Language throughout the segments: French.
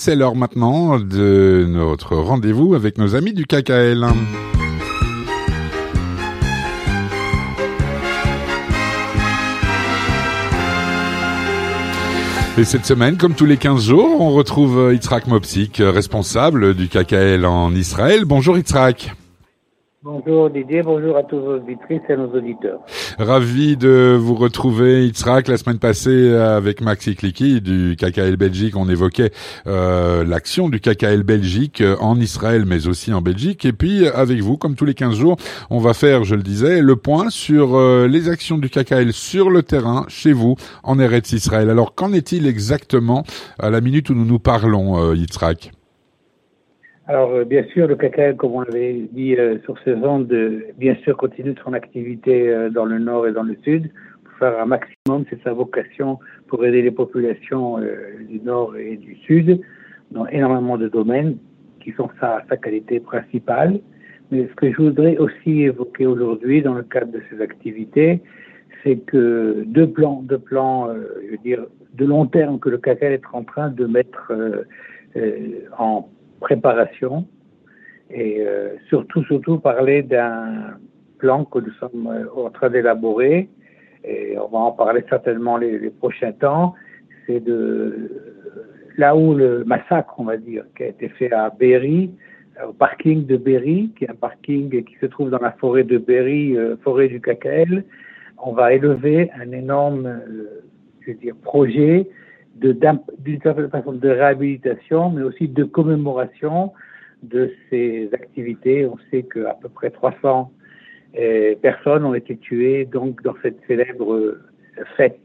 C'est l'heure maintenant de notre rendez-vous avec nos amis du KKL. Et cette semaine, comme tous les 15 jours, on retrouve Yitzhak Mopsik, responsable du KKL en Israël. Bonjour Yitzhak. Bonjour Didier, bonjour à tous vos auditrices et nos auditeurs. Ravi de vous retrouver, Yitzhak. La semaine passée, avec Maxi Kliki du KKL Belgique, on évoquait euh, l'action du KKL Belgique en Israël, mais aussi en Belgique. Et puis, avec vous, comme tous les 15 jours, on va faire, je le disais, le point sur euh, les actions du KKL sur le terrain, chez vous, en Eretz Israël. Alors, qu'en est-il exactement à la minute où nous nous parlons, euh, alors, euh, bien sûr, le KKL, comme on l'avait dit euh, sur ces ondes, euh, bien sûr, continue son activité dans le nord et dans le sud pour faire un maximum, c'est sa vocation pour aider les populations du nord et du sud dans énormément de domaines qui sont sa, sa qualité principale. Mais ce que je voudrais aussi évoquer aujourd'hui dans le cadre de ces activités, c'est que deux plans, deux plans, je veux dire, de long terme que le KKL est en train de mettre en préparation et euh, surtout, surtout parler d'un plan que nous sommes euh, en train d'élaborer et on va en parler certainement les, prochains temps. C'est de là où le massacre, on va dire, qui a été fait à Berry, au parking de Berry, qui est un parking qui se trouve dans la forêt de Berry, euh, forêt du KKL. On va élever un énorme, je veux dire, projet d'une certaine façon de réhabilitation, mais aussi de commémoration de ces activités. On sait qu'à peu près 300 euh, personnes ont été tuées donc dans cette célèbre euh, fête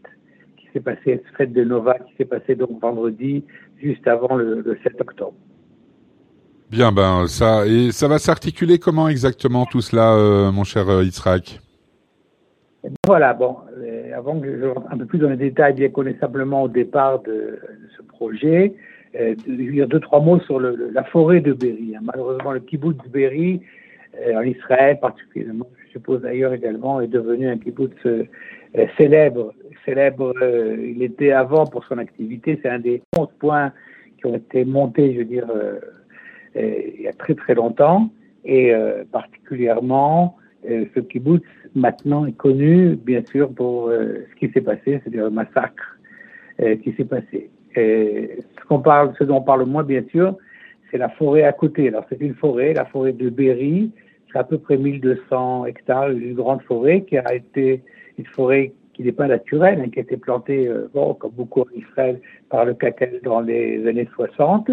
qui s'est passée, cette fête de Nova qui s'est passée donc vendredi, juste avant le, 7 octobre. Bien, ben ça et ça va s'articuler comment exactement tout cela, euh, mon cher Yitzhak? Voilà, bon, euh, avant que je rentre un peu plus dans les détails, bien simplement au départ de, ce projet, euh, dire deux, trois mots sur le, la forêt de Berry. Hein. Malheureusement, le kibbutz Berry, euh, en Israël particulièrement, je suppose d'ailleurs également, est devenu un kibbutz euh, célèbre. Célèbre, il était avant pour son activité, c'est un des 11 points qui ont été montés, je veux dire, il y a très très longtemps, et particulièrement ce kibbutz maintenant est connu, bien sûr, pour euh, ce qui s'est passé, c'est-à-dire le massacre euh, qui s'est passé. Ce dont on parle moins, bien sûr, c'est la forêt à côté. Alors, c'est une forêt, la forêt de Berry, c'est à peu près 1200 hectares, une grande forêt qui a été une forêt qui n'est pas naturelle, hein, qui a été plantée, euh, bon, comme beaucoup en Israël, par le cacao dans les années 60.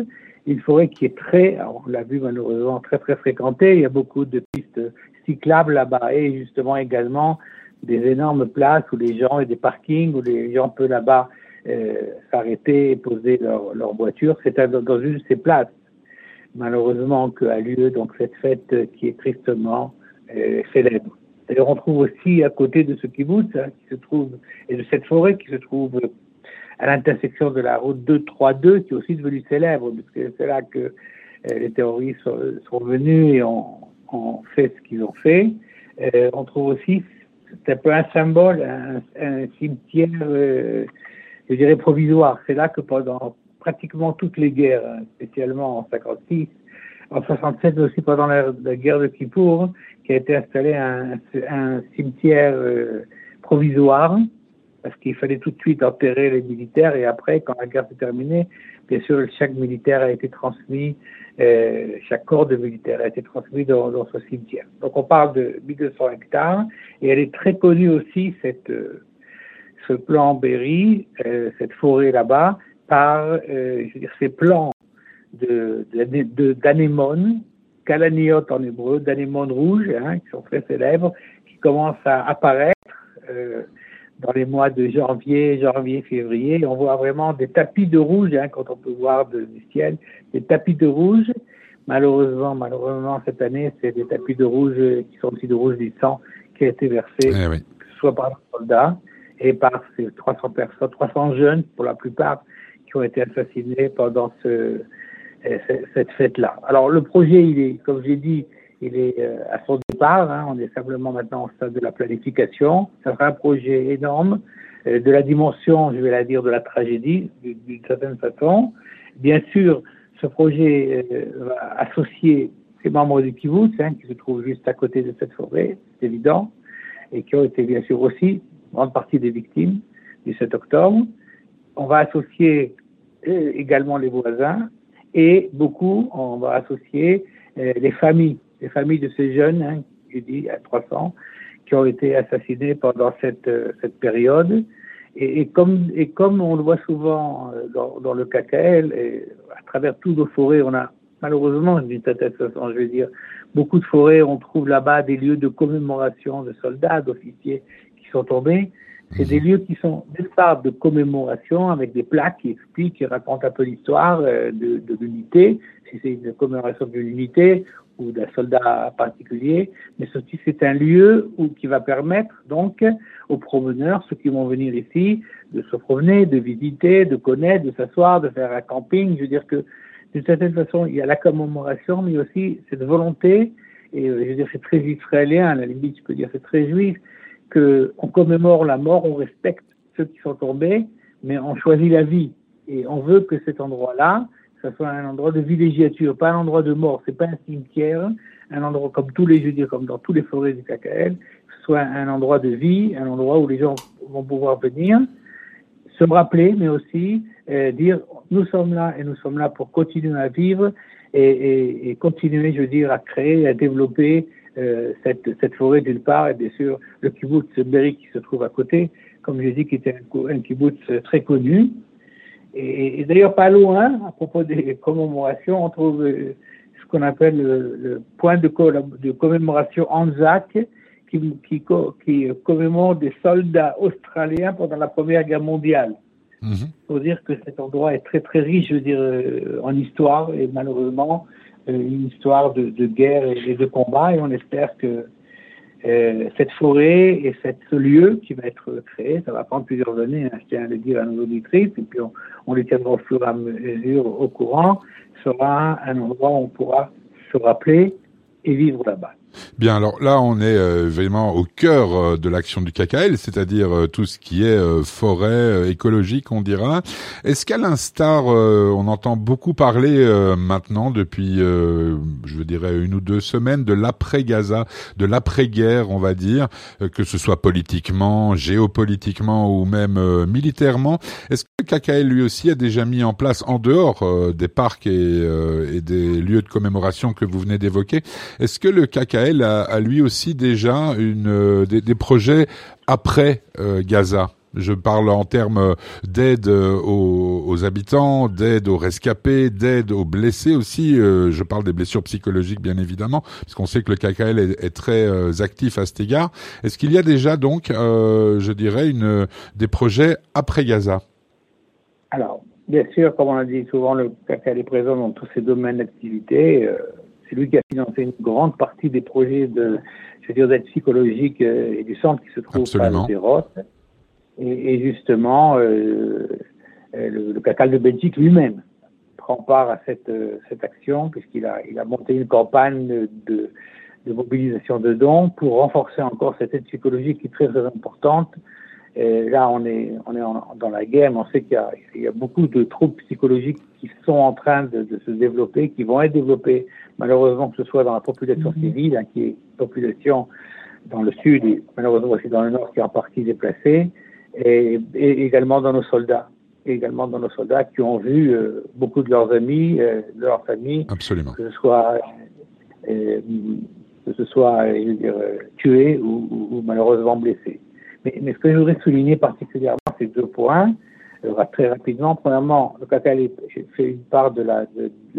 Une forêt qui est très, on l'a vu malheureusement, très très fréquentée. Il y a beaucoup de pistes cyclables là-bas et justement également des énormes places où les gens et des parkings où les gens peuvent là-bas euh, s'arrêter et poser leur, leur voiture. C'est dans une de ces places, malheureusement, qu'a lieu donc cette fête qui est tristement euh, célèbre. D'ailleurs, on trouve aussi à côté de ce kibbutz hein, qui se trouve et de cette forêt qui se trouve à l'intersection de la route 232 qui est aussi devenue célèbre parce que c'est là que euh, les terroristes sont, venus et ont fait ce qu'ils ont fait. Euh, on trouve aussi, c'est un peu un symbole, un, cimetière, euh, je dirais, provisoire. C'est là que pendant pratiquement toutes les guerres, hein, spécialement en 56, en 67, mais aussi pendant la, guerre de Kippour, qui a été installé un, cimetière provisoire, parce qu'il fallait tout de suite enterrer les militaires, et après, quand la guerre s'est terminée, bien sûr, chaque militaire a été transmis euh, chaque corps de militaire a été transmis dans, dans, ce cimetière. Donc on parle de 1200 hectares et elle est très connue aussi, cette, euh, ce plan Berry, euh, cette forêt là-bas, par ces plans de, de, d'anémones, kalaniot en hébreu, d'anémones rouges, hein, qui sont très célèbres, qui commencent à apparaître dans les mois de janvier, janvier, février. On voit vraiment des tapis de rouge, hein, quand on peut voir de, du ciel, des tapis de rouge. Malheureusement, malheureusement, cette année, c'est des tapis de rouge qui sont aussi de rouge du sang qui a été versé, eh soit par les soldats et par ces 300 personnes, 300 jeunes pour la plupart, qui ont été assassinés pendant ce, cette fête-là. Alors le projet, il est, comme j'ai dit, il est euh, à son départ. Hein, on est simplement maintenant au stade de la planification. Ça sera un projet énorme, euh, de la dimension, je vais la dire, de la tragédie, d'une certaine façon, bien sûr, ce projet va associer ces membres du kibbutz, hein, qui se trouvent juste à côté de cette forêt, c'est évident, et qui ont été bien sûr aussi grande partie des victimes du 7 octobre. On va associer euh, également les voisins et beaucoup, on va associer euh, les familles, les familles de ces jeunes, hein, je dis à 300, qui ont été assassinés pendant cette, euh, cette période. Et, comme, et comme on le voit souvent dans, dans le KKL, et à travers toutes nos forêts, on a malheureusement, d'une certaine façon, je veux dire, beaucoup de forêts, on trouve là-bas des lieux de commémoration de soldats, d'officiers qui sont tombés. C'est des mhm. lieux qui sont des espaces de commémoration avec des plaques qui expliquent, qui racontent un peu l'histoire euh, de, de l'unité, si c'est une commémoration de l'unité ou d'un soldat particulier, mais ceci c'est un lieu où, qui va permettre donc aux promeneurs, ceux qui vont venir ici, de se promener, de visiter, de connaître, de s'asseoir, de faire un camping. Je veux dire que d'une certaine façon, il y a la commémoration, mais aussi cette volonté, et euh, je veux dire, c'est très israélien, à la limite, je peux dire, c'est très juif, qu'on commémore la mort, on respecte ceux qui sont tombés, mais on choisit la vie. Et on veut que cet endroit-là, ça soit un endroit de villégiature, pas un endroit de mort, c'est pas un cimetière, un endroit comme tous les, je comme dans tous les forêts du KKL, soit un endroit de vie, un endroit où les gens vont pouvoir venir, se rappeler, mais aussi euh, dire nous sommes là et nous sommes là pour continuer à vivre et continuer, je veux dire, à créer, à développer euh, cette, cette forêt d'une part et bien sûr le kibbutz Berry qui se trouve à côté, comme je dis, qui était un, un kibbutz très connu. Et, et d'ailleurs pas loin, à propos des commémorations, on trouve euh, ce qu'on appelle le, le, point de, de commémoration Anzac, qui, qui, qui commémore des soldats australiens pendant la Première Guerre mondiale. Il mhm. faut dire que cet endroit est très très riche, je veux dire, euh, en histoire et malheureusement euh, une histoire de, de, guerre et de combat. Et on espère que euh, cette forêt et cette, ce lieu qui va être créé, ça va prendre plusieurs années, hein, je tiens à le dire à nos auditrices, et puis on, on les tiendra au fur et à mesure au courant, sera un endroit où on pourra se rappeler et vivre là-bas. Bien, alors là, on est euh, vraiment au cœur euh, de l'action du KKL, c'est-à-dire euh, tout ce qui est forêt écologique, on dira. Est-ce qu'à l'instar, on entend beaucoup parler maintenant depuis, je dirais, une ou deux semaines de l'après-Gaza, de l'après-guerre, on va dire, que ce soit politiquement, géopolitiquement ou même militairement? Est-ce que le KKL lui aussi a déjà mis en place, en dehors des parcs et, et des lieux de commémoration que vous venez d'évoquer, est-ce que le KKL lui aussi déjà une, euh, des, projets après euh, Gaza. Je parle en termes d'aide euh, aux, habitants, d'aide aux rescapés, d'aide aux blessés aussi. je parle des blessures psychologiques, bien évidemment, parce qu'on sait que le KKL est, très actif à cet égard. Est-ce qu'il y a déjà donc, je dirais, une, des projets après Gaza? Alors, bien sûr, comme on a dit souvent, le KKL est présent dans tous ces domaines d'activité. C'est lui qui a financé une grande partie des projets de, je veux dire, d'aide psychologique euh, et du centre qui se trouve à Zéros. Et, et, justement, euh, euh, le, le CACAL de Belgique lui-même prend part à cette, cette action puisqu'il a, il a monté une campagne de, mobilisation de dons pour renforcer encore cette aide psychologique qui est très, très importante et là, on est, on est dans la guerre, mais on sait qu'il y, y, a beaucoup de troupes psychologiques qui sont en train de, de, se développer, qui vont être développées, malheureusement, que ce soit dans la population mhm. civile, hein, qui est une population dans le sud et malheureusement aussi dans le nord qui est en partie déplacée, et, et également dans nos soldats. Et également dans nos soldats qui ont vu euh, beaucoup de leurs amis, euh, de leurs familles, Absolument. que ce soit, euh, que ce soit je veux dire, tués ou, ou, ou malheureusement blessés. Mais, mais, ce que je voudrais souligner particulièrement, c'est deux points. Très rapidement. Premièrement, le CACAL fait une part de la,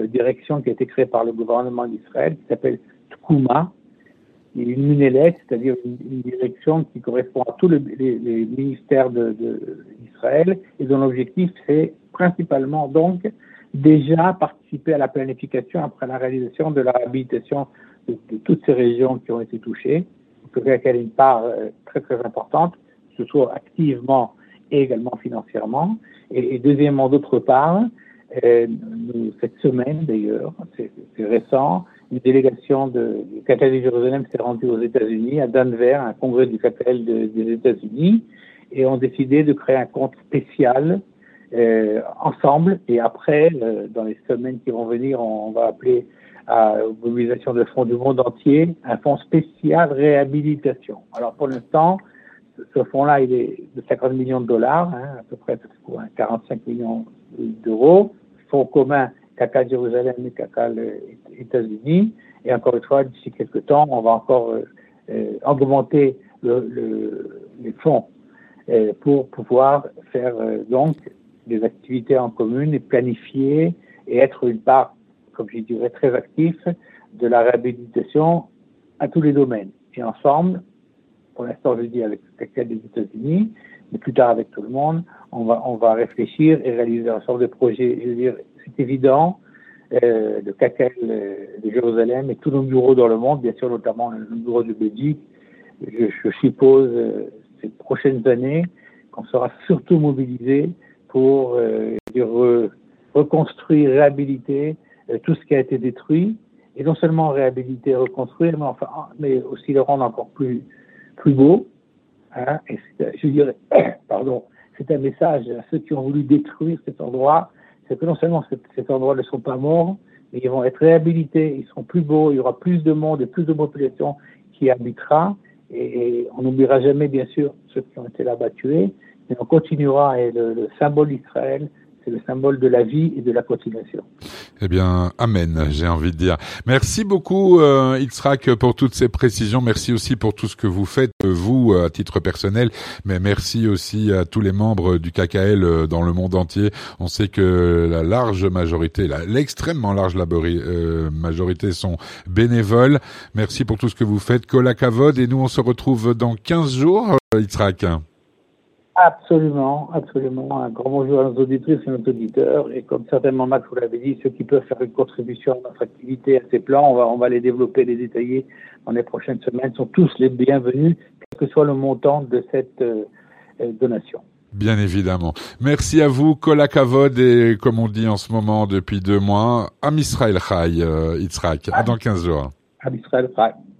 direction qui a été créée par le gouvernement d'Israël, qui s'appelle est une munélette, c'est-à-dire une, une, direction qui correspond à tous les, ministères d'Israël, et dont l'objectif, c'est principalement donc déjà participer à la planification après la réalisation de la réhabilitation de, toutes ces régions qui ont été touchées qu'elle ait une part euh, très très importante, ce soit activement et également financièrement. Et, deuxièmement, d'autre part, euh, cette semaine d'ailleurs, c'est récent, une délégation du KTL de Jérusalem s'est rendue aux États-Unis, à Denver, un congrès du de, des États-Unis, et ont décidé de créer un compte spécial ensemble. Et après, dans les semaines qui vont venir, on va appeler à mobilisation de fonds du monde entier un fonds spécial réhabilitation. Alors pour l'instant, ce fonds-là, il est de 50 millions de dollars, hein, à peu près 45 millions d'euros. Fonds commun CACA Jérusalem et CACA États-Unis. Et encore une fois, d'ici quelques temps, on va encore euh, euh, augmenter le, le, les fonds euh, pour pouvoir faire donc des activités en commune et planifier et être une part, comme je dirais, très actif de la réhabilitation à tous les domaines. Et ensemble, pour l'instant, je dis avec CACA des États-Unis, mais plus tard avec tout le monde, on va, on va réfléchir et réaliser un certain de projets. Je veux dire, c'est évident, euh, de CACEL de Jérusalem et tous nos bureaux dans le monde, bien sûr, notamment le bureau de Belgique. Je, suppose euh, ces prochaines années qu'on sera surtout mobilisé pour euh, reconstruire, réhabiliter euh, tout ce qui a été détruit, et non seulement réhabiliter, reconstruire, mais enfin, mais aussi le rendre encore plus plus beau. Hein, et je dirais, pardon, c'est un message à ceux qui ont voulu détruire cet endroit c'est que non seulement cet, endroit ne sont pas morts, mais ils vont être réhabilités, ils seront plus beaux, il y aura plus de monde et plus de population qui habitera. Et, on n'oubliera jamais, bien sûr, ceux qui ont été là-bas mais on continuera. Et le, le symbole d'Israël, c'est le symbole de la vie et de la continuation. Eh bien, amen, j'ai envie de dire. Merci beaucoup, euh, pour toutes ces précisions. Merci aussi pour tout ce que vous faites, vous, à titre personnel, mais merci aussi à tous les membres du KKL euh, dans le monde entier. On sait que la large majorité, l'extrêmement large euh, majorité sont bénévoles. Merci pour tout ce que vous faites. Kolakavod, et nous, on se retrouve dans 15 jours, euh, Yitzhak. Absolument, absolument. Un grand bonjour à nos auditrices et nos auditeurs. Et comme certainement Max vous l'avez dit, ceux qui peuvent faire une contribution à notre activité, à ces plans, on va, on va les développer, les détailler dans les prochaines semaines, sont tous les bienvenus, quel que soit le montant de cette euh, euh, donation. Bien évidemment. Merci à vous, Kolakavod, et comme on dit en ce moment depuis deux mois, Am Israël Chai, euh, Yitzhak. À dans 15 jours. Am Israël Chai.